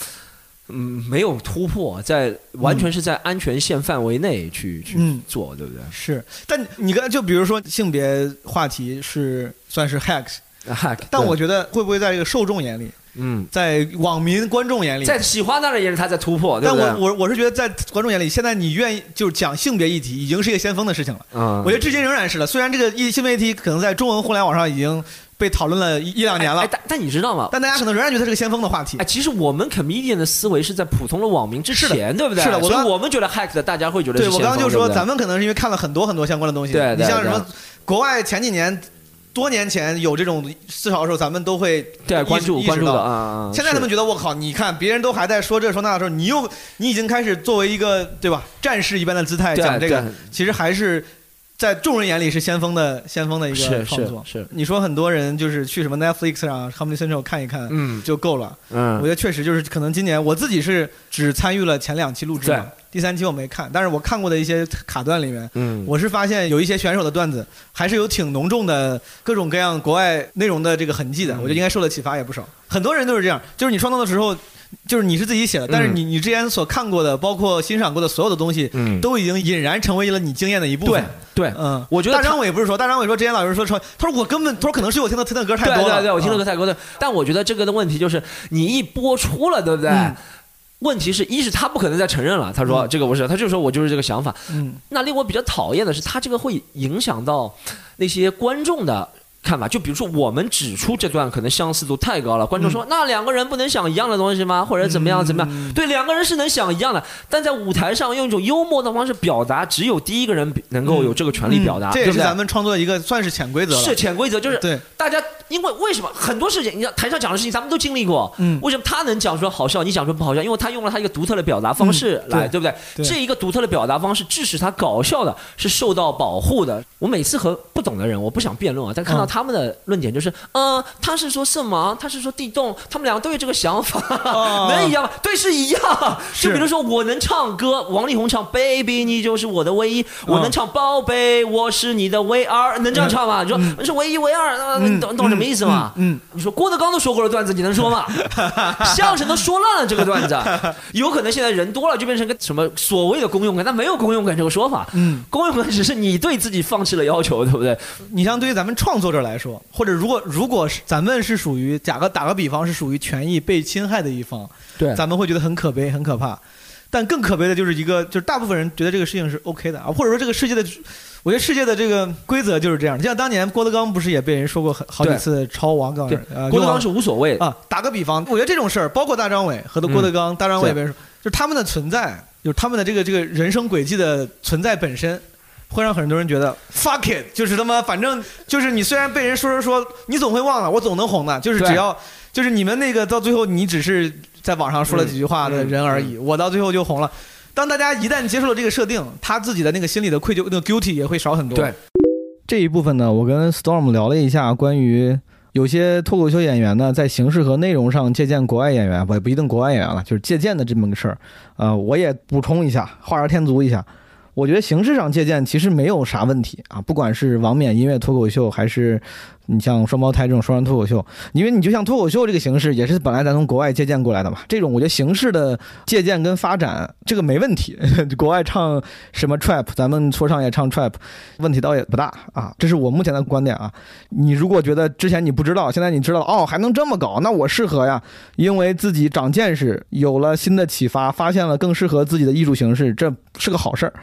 没有突破，在完全是在安全线范围内去去嗯做，对不对？是，但你刚就比如说性别话题是算是 hacks，hack，但我觉得会不会在这个受众眼里，嗯，在网民观众眼里，在喜欢的人也是他在突破，对但？我我我是觉得在观众眼里，现在你愿意就是讲性别议题，已经是一个先锋的事情了。嗯，我觉得至今仍然是的，虽然这个议性别议题可能在中文互联网上已经被讨论了一一两年了哎，，但但你知道吗？但大家可能仍然觉得它是个先锋的话题哎，。其实我们 comedian 的思维是在普通的网民之前，对不对？是的我所以我们觉得 hack 的，大家会觉得对我刚刚就说，对对咱们可能是因为看了很多很多相关的东西。对对对你像什么国外前几年、多年前有这种思潮的时候，咱们都会对关注意识关注的意识到现在他们觉得我靠，你看别人都还在说这说那的时候，你又你已经开始作为一个对吧战士一般的姿态讲这个，其实还是在众人眼里是先锋的先锋的一个创作。是是，你说很多人就是去什么 Netflix 上、Comedy Central 看一看嗯就够了，嗯我嗯觉得确实就是可能今年我自己是只参与了前两期录制嘛，第三期我没看，但是我看过的一些卡段里面。嗯，我是发现有一些选手的段子还是有挺浓重的各种各样国外内容的这个痕迹的，嗯我觉得应该受的启发也不少。很多人都是这样，就是你创作的时候，就是你是自己写的，但是你你之前所看过的，包括欣赏过的所有的东西，嗯。都已经引然成为了你经验的一部分。对。嗯，我觉得大张伟不是说，大张伟说之前老师说说，他说我根本，他说可能是我听的听的歌太多了，对对，我听的歌太多了，但我觉得这个的问题就是，你一播出了，对不对？嗯。问题是，一是他不可能再承认了，他说嗯。这个不是，他就说我就是这个想法。嗯。那令我比较讨厌的是，他这个会影响到那些观众的看法。就比如说，我们指出这段可能相似度太高了，观众说、那两个人不能想一样的东西吗？或者怎么样怎么样？嗯对，两个人是能想一样的，但在舞台上用一种幽默的方式表达，只有第一个人能够有这个权利表达，嗯这也对不对？是咱们创作的一个算是潜规则了。是潜规则，就是对，大家因为为什么很多事情，你看台上讲的事情，咱们都经历过。嗯为什么他能讲出好笑，你讲出不好笑？因为他用了他一个独特的表达方式来，嗯对对不对？对这一个独特的表达方式，致使他搞笑的，是受到保护的。我每次和不懂的人，我不想辩论啊，但看到嗯他们的论点就是，呃，他是说色盲？他是说地洞，他们两个都有这个想法，哦 能一样吗？对，是一样。就比如说，我能唱歌，王力宏唱 Baby，你就是我的唯一；我能唱宝贝，我是你的唯二，能这样唱吗？你说你是唯一唯二，懂懂什么意思吗？嗯，你说郭德纲都说过了段子，你能说吗？相声都说烂了这个段子，有可能现在人多了就变成个什么所谓的公用感，但没有公用感这个说法。嗯，公用感只是你对自己放弃了要求，对不对？你像对于咱们创作者来说，或者如果如果是咱们是属于打个打个比方是属于权益被侵害的一方，对咱们会觉得很可悲、很可怕。但更可悲的就是一个，就是大部分人觉得这个事情是 OK 的啊，或者说这个世界的，我觉得世界的这个规则就是这样。像当年郭德纲不是也被人说过很好几次抄王刚呃，郭德纲是无所谓，啊，打个比方，我觉得这种事儿，包括大张伟和郭德纲，大张伟也被人说，就是他们的存在，就是他们的这个这个人生轨迹的存在本身，会让很多人觉得 fuck it，就是他妈反正 就是你虽然被人说说说，你总会忘了，我总能红的，就是只要就是你们那个到最后你只是在网上说了几句话的人而已，我到最后就红了。当大家一旦接受了这个设定，他自己的那个心里的愧疚、那个 guilty 也会少很多。对，这一部分呢，我跟 Storm 聊了一下关于有些脱口秀演员呢，在形式和内容上借鉴国外演员，不也不一定国外演员了，就是借鉴的这么个事儿。呃，我也补充一下，画蛇添足一下。我觉得形式上借鉴其实没有啥问题啊，不管是王冕音乐脱口秀，还是你像双胞胎这种双人脱口秀，因为你就像脱口秀这个形式，也是本来咱从国外借鉴过来的嘛。这种我觉得形式的借鉴跟发展，这个没问题。国外唱什么 trap，咱们说唱也唱 trap，问题倒也不大啊。这是我目前的观点啊。你如果觉得之前你不知道，现在你知道哦，还能这么搞，那我适合呀，因为自己长见识，有了新的启发，发现了更适合自己的艺术形式，这是个好事儿。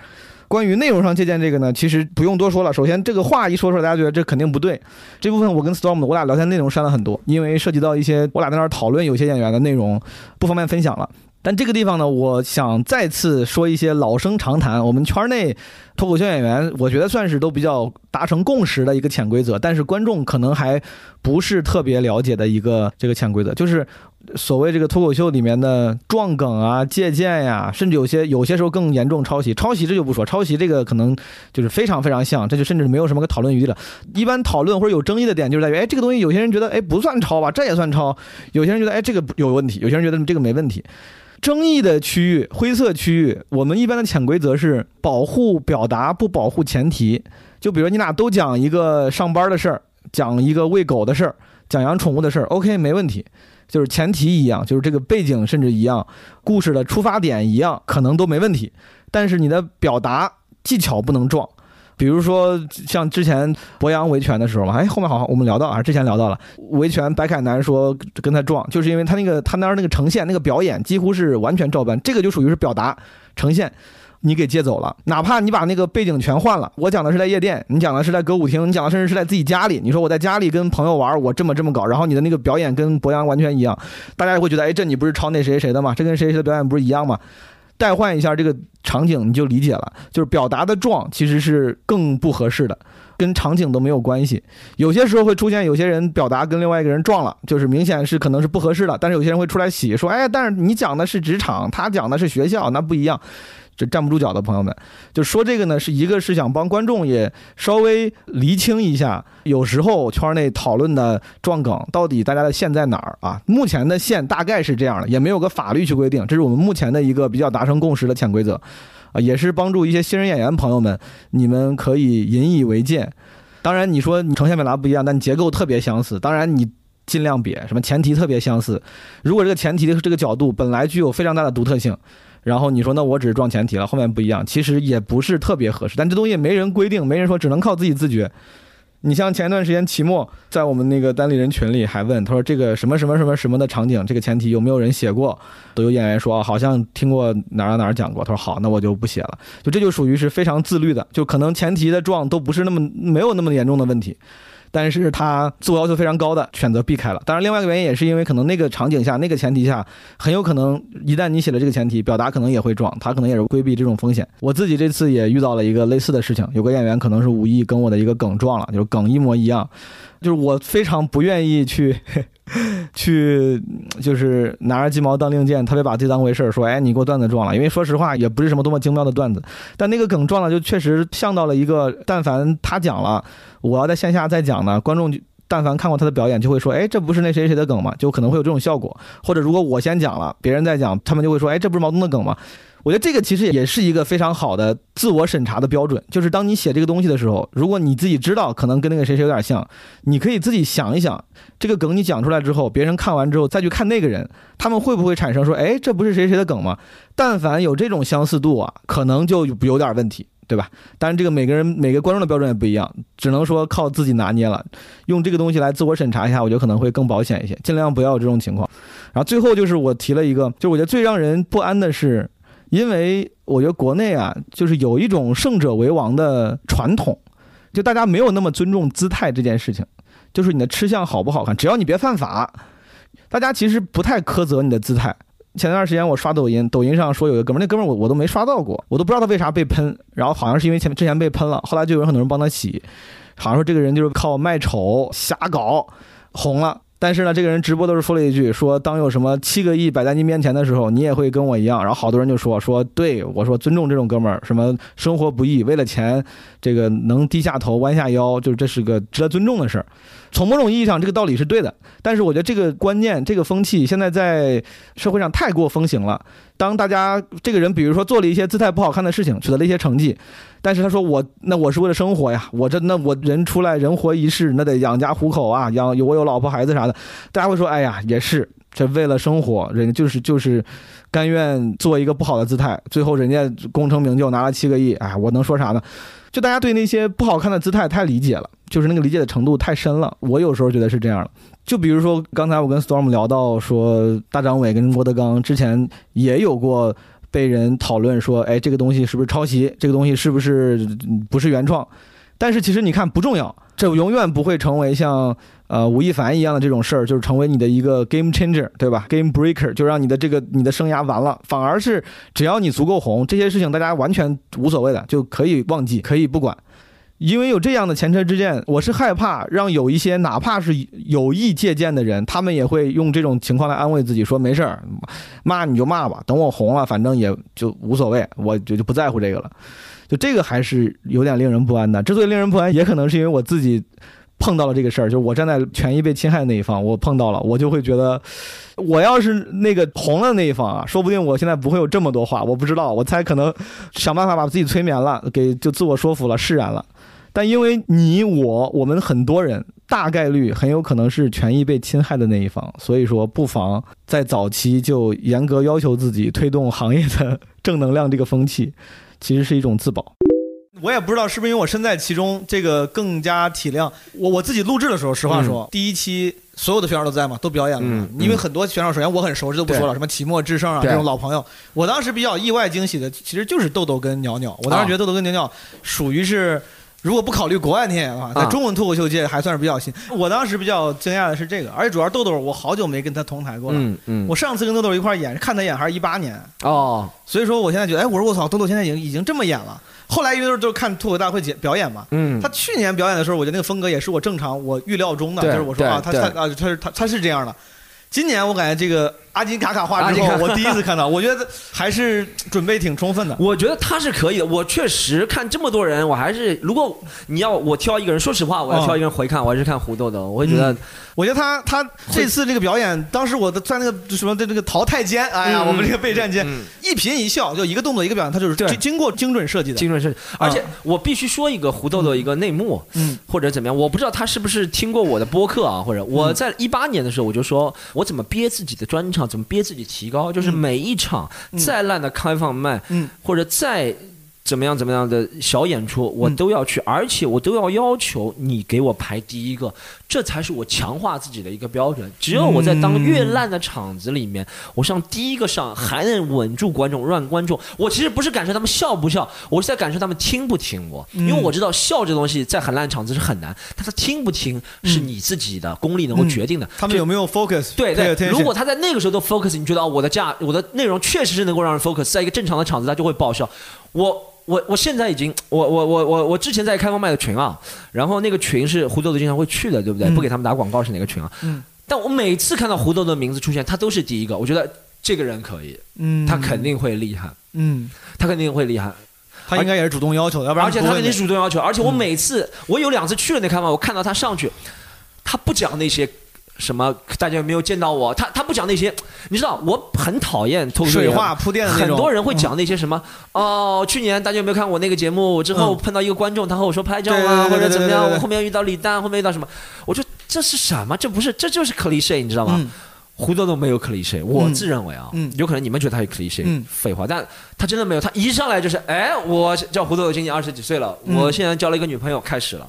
关于内容上借鉴这个呢，其实不用多说了。首先，这个话一说出来，大家觉得这肯定不对。这部分我跟 Storm 我俩聊天内容删了很多，因为涉及到一些我俩在那儿讨论有些演员的内容，不方便分享了。但这个地方呢，我想再次说一些老生常谈，我们圈内脱口秀演员，我觉得算是都比较达成共识的一个潜规则，但是观众可能还不是特别了解的一个这个潜规则，就是。所谓这个脱口秀里面的撞梗啊、借鉴呀，甚至有些有些时候更严重抄袭。抄袭这就不说，抄袭这个可能就是非常非常像，这就甚至没有什么个讨论余地了。一般讨论或者有争议的点就是在于，哎，这个东西有些人觉得哎不算抄吧，这也算抄；有些人觉得哎这个有问题，有些人觉得这个没问题。争议的区域、灰色区域，我们一般的潜规则是保护表达，不保护前提。就比如你俩都讲一个上班的事儿，讲一个喂狗的事儿，讲养宠物的事儿，OK，没问题。就是前提一样，就是这个背景甚至一样，故事的出发点一样，可能都没问题。但是你的表达技巧不能撞。比如说像之前博洋维权的时候嘛，哎，后面好像我们聊到啊，之前聊到了维权，白凯南说跟他撞，就是因为他那个他那儿那个呈现那个表演几乎是完全照搬，这个就属于是表达呈现。你给借走了，哪怕你把那个背景全换了，我讲的是在夜店，你讲的是在歌舞厅，你讲的甚至是在自己家里。你说我在家里跟朋友玩，我这么这么搞，然后你的那个表演跟博洋完全一样，大家也会觉得，哎，这你不是抄那谁谁的吗？这跟谁谁的表演不是一样吗？代换一下这个场景，你就理解了，就是表达的撞其实是更不合适的，跟场景都没有关系。有些时候会出现有些人表达跟另外一个人撞了，就是明显是可能是不合适的，但是有些人会出来洗，说，哎，但是你讲的是职场，他讲的是学校，那不一样。这站不住脚的朋友们，就说这个呢，是一个是想帮观众也稍微厘清一下，有时候圈内讨论的撞梗到底大家的线在哪儿啊？目前的线大概是这样的，也没有个法律去规定，这是我们目前的一个比较达成共识的潜规则，啊，也是帮助一些新人演员朋友们，你们可以引以为戒。当然，你说你呈现表达不一样，但结构特别相似，当然你尽量别什么前提特别相似。如果这个前提的这个角度本来具有非常大的独特性。然后你说那我只是撞前提了，后面不一样，其实也不是特别合适。但这东西没人规定，没人说，只能靠自己自觉。你像前一段时间期末在我们那个单立人群里还问，他说这个什么什么什么什么的场景，这个前提有没有人写过？都有演员说好像听过哪儿哪儿讲过。他说好，那我就不写了。就这就属于是非常自律的，就可能前提的撞都不是那么没有那么严重的问题。但是他自我要求非常高的选择避开了。当然，另外一个原因也是因为可能那个场景下、那个前提下，很有可能一旦你写了这个前提，表达可能也会撞，他可能也是规避这种风险。我自己这次也遇到了一个类似的事情，有个演员可能是无意跟我的一个梗撞了，就是梗一模一样，就是我非常不愿意去。去就是拿着鸡毛当令箭，特别把自己当回事儿，说哎，你给我段子撞了。因为说实话，也不是什么多么精妙的段子，但那个梗撞了，就确实像到了一个，但凡他讲了，我要在线下再讲呢，观众但凡看过他的表演，就会说，哎，这不是那谁谁的梗吗？就可能会有这种效果。或者如果我先讲了，别人再讲，他们就会说，哎，这不是毛东的梗吗？我觉得这个其实也是一个非常好的自我审查的标准，就是当你写这个东西的时候，如果你自己知道可能跟那个谁谁有点像，你可以自己想一想，这个梗你讲出来之后，别人看完之后再去看那个人，他们会不会产生说，哎，这不是谁谁的梗吗？但凡有这种相似度啊，可能就有点问题，对吧？当然，这个每个人每个观众的标准也不一样，只能说靠自己拿捏了。用这个东西来自我审查一下，我觉得可能会更保险一些，尽量不要有这种情况。然后最后就是我提了一个，就我觉得最让人不安的是。因为我觉得国内啊，就是有一种胜者为王的传统，就大家没有那么尊重姿态这件事情。就是你的吃相好不好看，只要你别犯法，大家其实不太苛责你的姿态。前段时间我刷抖音，抖音上说有个哥们儿，那哥们儿我我都没刷到过，我都不知道他为啥被喷。然后好像是因为前之前被喷了，后来就有很多人帮他洗，好像说这个人就是靠卖丑瞎搞红了。但是呢，这个人直播都是说了一句：“说当有什么七个亿摆在你面前的时候，你也会跟我一样。”然后好多人就说：“说对我说尊重这种哥们儿，什么生活不易，为了钱，这个能低下头弯下腰，就是这是个值得尊重的事儿。”从某种意义上，这个道理是对的。但是我觉得这个观念、这个风气现在在社会上太过风行了。当大家这个人，比如说做了一些姿态不好看的事情，取得了一些成绩，但是他说我那我是为了生活呀，我这那我人出来人活一世，那得养家糊口啊，养我有老婆孩子啥大家会说，哎呀，也是这为了生活，人就是就是甘愿做一个不好的姿态，最后人家功成名就拿了七个亿，哎，我能说啥呢？就大家对那些不好看的姿态太理解了，就是那个理解的程度太深了。我有时候觉得是这样的。就比如说刚才我跟 Storm 聊到说，大张伟跟郭德纲之前也有过被人讨论说，哎，这个东西是不是抄袭？这个东西是不是不是原创？但是其实你看不重要，这永远不会成为像。呃，吴亦凡一样的这种事儿，就是成为你的一个 game changer，对吧？game breaker 就让你的这个你的生涯完了。反而是只要你足够红，这些事情大家完全无所谓的，就可以忘记，可以不管。因为有这样的前车之鉴，我是害怕让有一些哪怕是有意借鉴的人，他们也会用这种情况来安慰自己，说没事儿，骂你就骂吧，等我红了，反正也就无所谓，我就就不在乎这个了。就这个还是有点令人不安的。之所以令人不安，也可能是因为我自己。碰到了这个事儿，就是我站在权益被侵害的那一方，我碰到了，我就会觉得，我要是那个红的那一方啊，说不定我现在不会有这么多话，我不知道，我猜可能想办法把自己催眠了，给就自我说服了，释然了。但因为你我我们很多人大概率很有可能是权益被侵害的那一方，所以说不妨在早期就严格要求自己，推动行业的正能量这个风气，其实是一种自保。我也不知道是不是因为我身在其中，这个更加体谅我。我自己录制的时候，实话说，第一期所有的选手都在嘛，都表演了。因为很多选手，首先我很熟，这都不说了，什么齐墨、智胜啊这种老朋友。我当时比较意外惊喜的，其实就是豆豆跟鸟鸟。我当时觉得豆豆跟鸟鸟属于是，如果不考虑国外天啊，在中文脱口秀界还算是比较新。我当时比较惊讶的是这个，而且主要豆豆，我好久没跟他同台过了。嗯嗯。我上次跟豆豆一块演，看他演还是一八年哦，所以说我现在觉得，哎，我说我操，豆豆现在已经已经这么演了。后来因为就是看脱口大会演表演嘛，嗯，他去年表演的时候，我觉得那个风格也是我正常我预料中的，就是我说啊，他他啊，他是他他是这样的。今年我感觉这个。阿金卡卡画之后，我第一次看到，我觉得还是准备挺充分的。我觉得他是可以的。我确实看这么多人，我还是如果你要我挑一个人，说实话，我要挑一个人回看，我还是看胡豆豆。我会觉得，我觉得他他这次这个表演，当时我的在那个什么在那个淘汰间，哎呀，我们这个备战间，一颦一笑，就一个动作一个表演，他就是经经过精准设计的。精准设计。而且我必须说一个胡豆豆一个内幕，嗯，或者怎么样，我不知道他是不是听过我的播客啊，或者我在一八年的时候我就说我怎么憋自己的专场，怎么憋自己提。提高就是每一场再烂的开放麦，或者再。怎么样？怎么样的小演出，我都要去，而且我都要要求你给我排第一个，这才是我强化自己的一个标准。只有我在当越烂的场子里面，我上第一个上，还能稳住观众，让观众。我其实不是感受他们笑不笑，我是在感受他们听不听我。因为我知道笑这东西在很烂场子是很难，但他听不听是你自己的功力能够决定的。他们有没有 focus？对对，如果他在那个时候都 focus，你觉得我的价，我的内容确实是能够让人 focus，在一个正常的场子他就会爆笑。我。我我现在已经，我我我我我之前在开放麦的群啊，然后那个群是胡豆豆经常会去的，对不对？不给他们打广告是哪个群啊？嗯。但我每次看到胡豆豆的名字出现，他都是第一个。我觉得这个人可以，嗯，他肯定会厉害，嗯，他肯定会厉害，他应该也是主动要求，要不然而且他肯定是主动要求，而且我每次我有两次去了那开放，我看到他上去，他不讲那些。什么？大家有没有见到我？他他不讲那些，你知道我很讨厌脱口水话铺垫很多人会讲那些什么哦。去年大家有没有看我那个节目？之后碰到一个观众，他和我说拍照啊，或者怎么样？我后面遇到李诞，后面遇到什么？我说这是什么？这不是，这就是 cliche，你知道吗？胡豆豆没有 cliche，我自认为啊，有可能你们觉得他有 cliche，废话，但他真的没有。他一上来就是，哎，我叫胡豆豆，今年二十几岁了，我现在交了一个女朋友，开始了。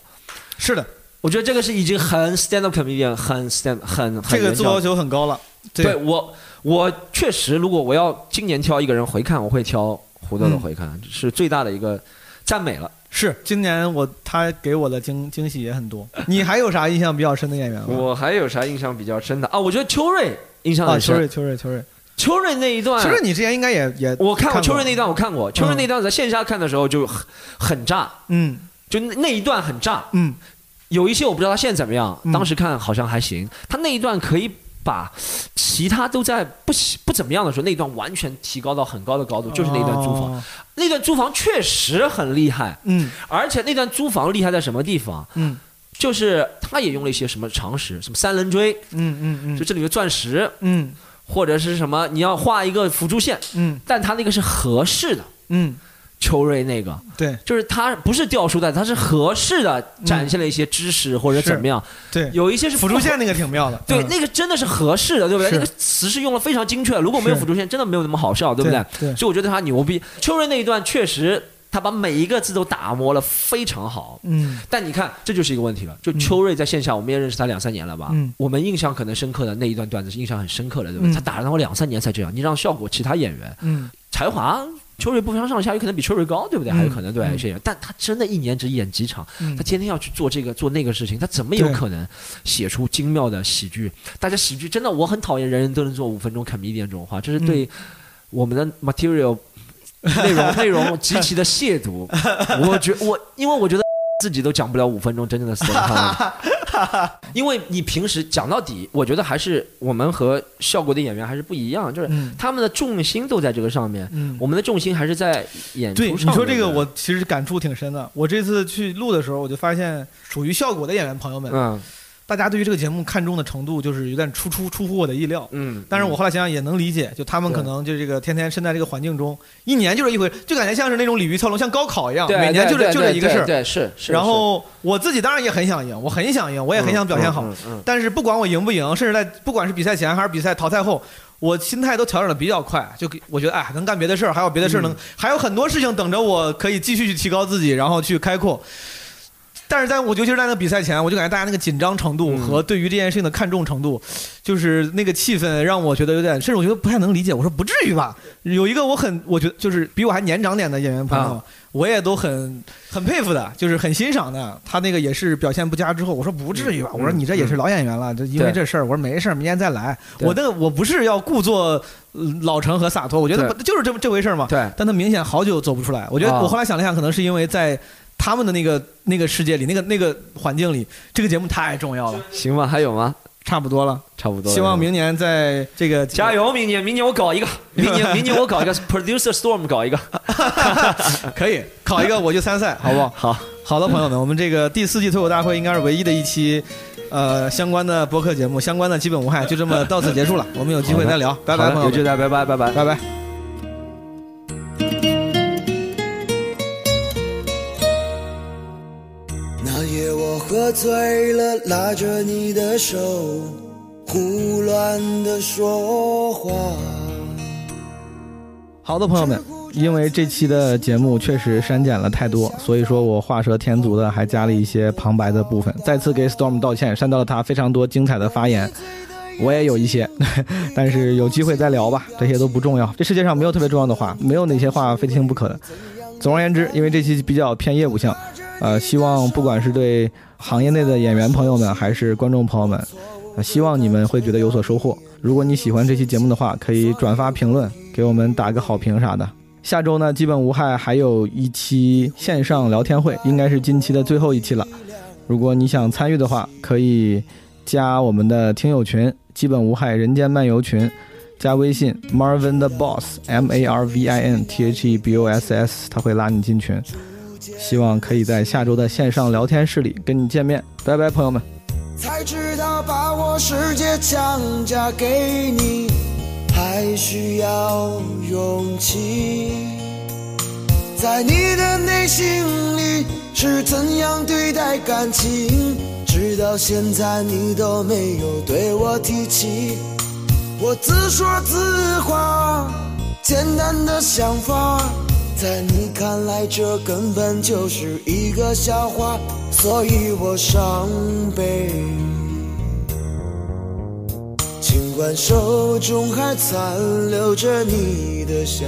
是的。我觉得这个是已经很 stand up comedian，很 stand 很这个自我要求很高了。对我，我确实，如果我要今年挑一个人回看，我会挑胡豆的回看，是最大的一个赞美了。是今年我他给我的惊 惊喜也很多。你还有啥印象比较深的演员吗？我还有啥印象比较深的啊？我觉得秋瑞印象很深。秋瑞，秋瑞，秋瑞，秋瑞那一段。秋瑞，你之前应该也也我看过秋瑞那一段，我看过秋瑞那一段，在线下看的时候就很很炸。嗯，就那一段很炸。嗯。有一些我不知道他现在怎么样，当时看好像还行。他那一段可以把其他都在不不怎么样的时候，那一段完全提高到很高的高度，就是那段租房。那段租房确实很厉害，嗯，而且那段租房厉害在什么地方？嗯，就是他也用了一些什么常识，什么三棱锥，嗯嗯嗯就这里有钻石，嗯或者是什么你要画一个辅助线，嗯但他那个是合适的。嗯，秋瑞那个对就是他不是掉书袋，他是合适的展现了一些知识或者怎么样，对，有一些是辅助线那个挺妙的，对，嗯那个真的是合适的，对不对？那个词是用了非常精确，如果没有辅助线，真的没有那么好笑，对不对？对所以我觉得他牛逼。秋瑞那一段确实，他把每一个字都打磨了非常好。嗯但你看，这就是一个问题了。就秋瑞在线下，我们也认识他两三年了吧？嗯我们印象可能深刻的那一段段子是印象很深刻的，对不嗯对？他打了我两三年才这样，你让效果其他演员嗯才华。秋瑞不相上下，有可能比秋瑞高，对不对？嗯还有可能对有些人，但他真的一年只演几场，嗯他天天要去做这个做那个事情，他怎么有可能写出精妙的喜剧？大家喜剧真的，我很讨厌人人都能做五分钟 comedian 这种话，这是对我们的 material 内容内容极其的亵渎。我觉我因为我觉得自己都讲不了五分钟真正的 stand up，因为你平时讲到底，我觉得还是我们和效果的演员还是不一样，就是嗯他们的重心都在这个上面，嗯。我们的重心还是在演出对，你说这个，我其实感触挺深的。我这次去录的时候，我就发现，属于效果的演员朋友们，嗯大家对于这个节目看重的程度，就是有点出出出乎我的意料。嗯，但是我后来想想也能理解，就他们可能就这个天天身在这个环境中，一年就是一回，就感觉像是那种鲤鱼跳龙，像高考一样，每年就这就这一个事儿。对，是是。然后我自己当然也很想赢，我很想赢，我也很想表现好。嗯但是不管我赢不赢，甚至在不管是比赛前还是比赛淘汰后，我心态都调整的比较快。就给我觉得，哎，能干别的事儿，还有别的事儿能，还有很多事情等着我可以继续去提高自己，然后去开阔。但是在我尤其是在那个比赛前，我就感觉大家那个紧张程度嗯和对于这件事情的看重程度，就是那个气氛让我觉得有点，甚至我觉得不太能理解。我说不至于吧？有一个我很，我觉得就是比我还年长点的演员朋友，啊我也都很很佩服的，就是很欣赏的。他那个也是表现不佳之后，我说不至于吧？我说你这也是老演员了，就因为这事儿，我说没事儿，明天再来。对我那个我不是要故作呃老成和洒脱，我觉得对不就是这么这回事儿嘛。对，但他明显好久走不出来。我觉得啊我后来想了想，可能是因为在他们的那个那个世界里，那个那个环境里，这个节目太重要了。行吧，还有吗？差不多了，差不多了。希望明年在这个 加油！明年，明年我搞一个，明年，明年我搞一个 producer storm 搞一个，可以考一个我就参赛，好不好？好，好的，朋友们，我们这个第四季脱口大会应该是唯一的一期，呃，相关的播客节目，相关的基本无害，就这么到此结束了。我们有机会再聊，拜拜，朋友们，有机会再拜拜，拜拜。拜拜。喝醉了，拉着你的手，胡乱的说话。好的，朋友们，因为这期的节目确实删减了太多，所以说我画蛇添足的还加了一些旁白的部分。再次给 Storm 道歉，删掉了他非常多精彩的发言。我也有一些，但是有机会再聊吧，这些都不重要。这世界上没有特别重要的话，没有哪些话非听不可的。总而言之，因为这期比较偏业务性，呃，希望不管是对行业内的演员朋友们，还是观众朋友们，呃希望你们会觉得有所收获。如果你喜欢这期节目的话，可以转发评论，给我们打个好评啥的。下周呢，基本无害还有一期线上聊天会，应该是近期的最后一期了。如果你想参与的话，可以加我们的听友群“基本无害人间漫游群”，加微信 Marvin the Boss M A R V I N T H E B O S S，他会拉你进群。希望可以在下周的线上聊天室里跟你见面。拜拜，朋友们。才知道把我世界强加给你，还需要勇气。在你的内心里是怎样对待感情？直到现在你都没有对我提起。我自说自话，简单的想法，在你看来这根本就是一个笑话，所以我伤悲。尽管手中还残留着你的香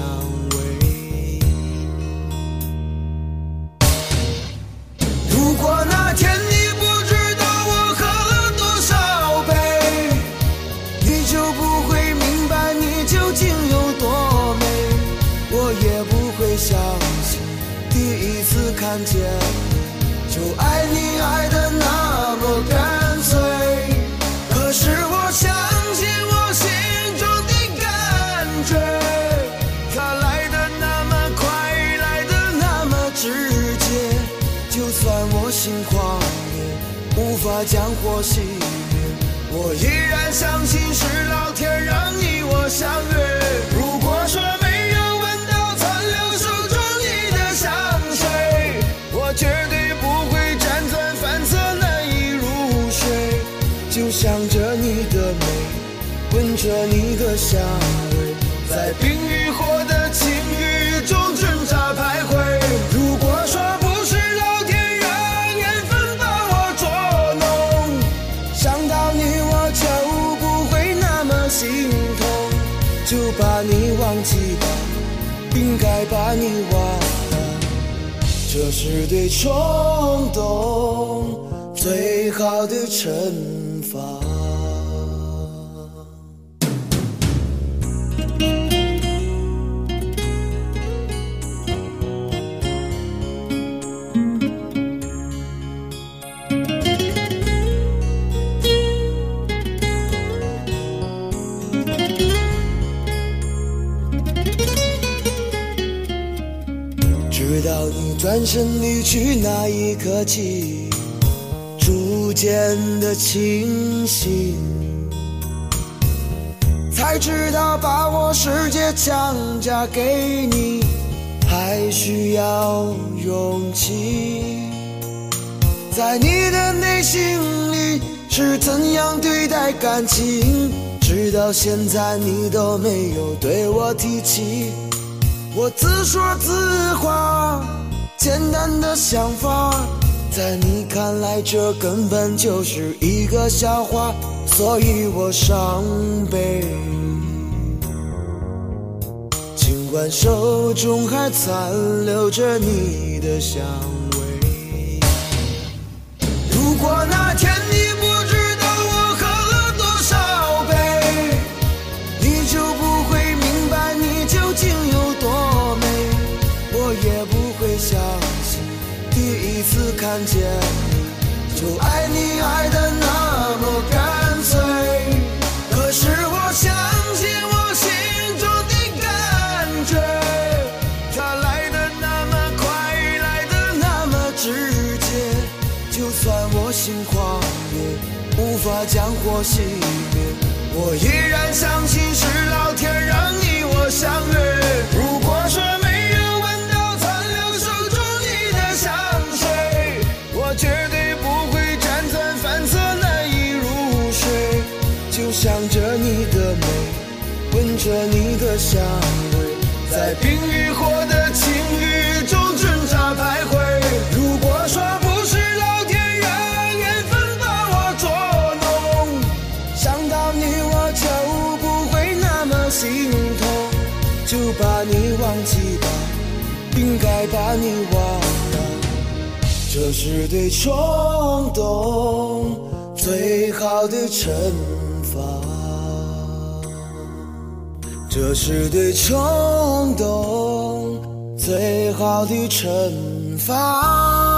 看见着你的香味，在冰与火的情欲中挣扎徘徊。如果说不是老天让缘分把我捉弄，想到你我就不会那么心痛，就把你忘记吧，应该把你忘了，这是对冲动最好的惩罚。转身离去那一刻起，逐渐的清醒，才知道把我世界强加给你，还需要勇气。在你的内心里是怎样对待感情？直到现在你都没有对我提起。我自说自话，简单的想法，在你看来这根本就是一个笑话，所以我伤悲。尽管手中还残留着你的香味，如果那天你不看见就爱你爱的那么干脆。可是我相信我心中的感觉，它来的那么快，来的那么直接。就算我心狂野，无法将火熄灭。我依然相信是老天让你我相约。着你的香味，在冰与火的情欲中挣扎徘徊。如果说不是老天让缘分把我捉弄，想到你我就不会那么心痛，就把你忘记吧，应该把你忘了，这是对冲动最好的惩罚，这是对冲动最好的惩罚。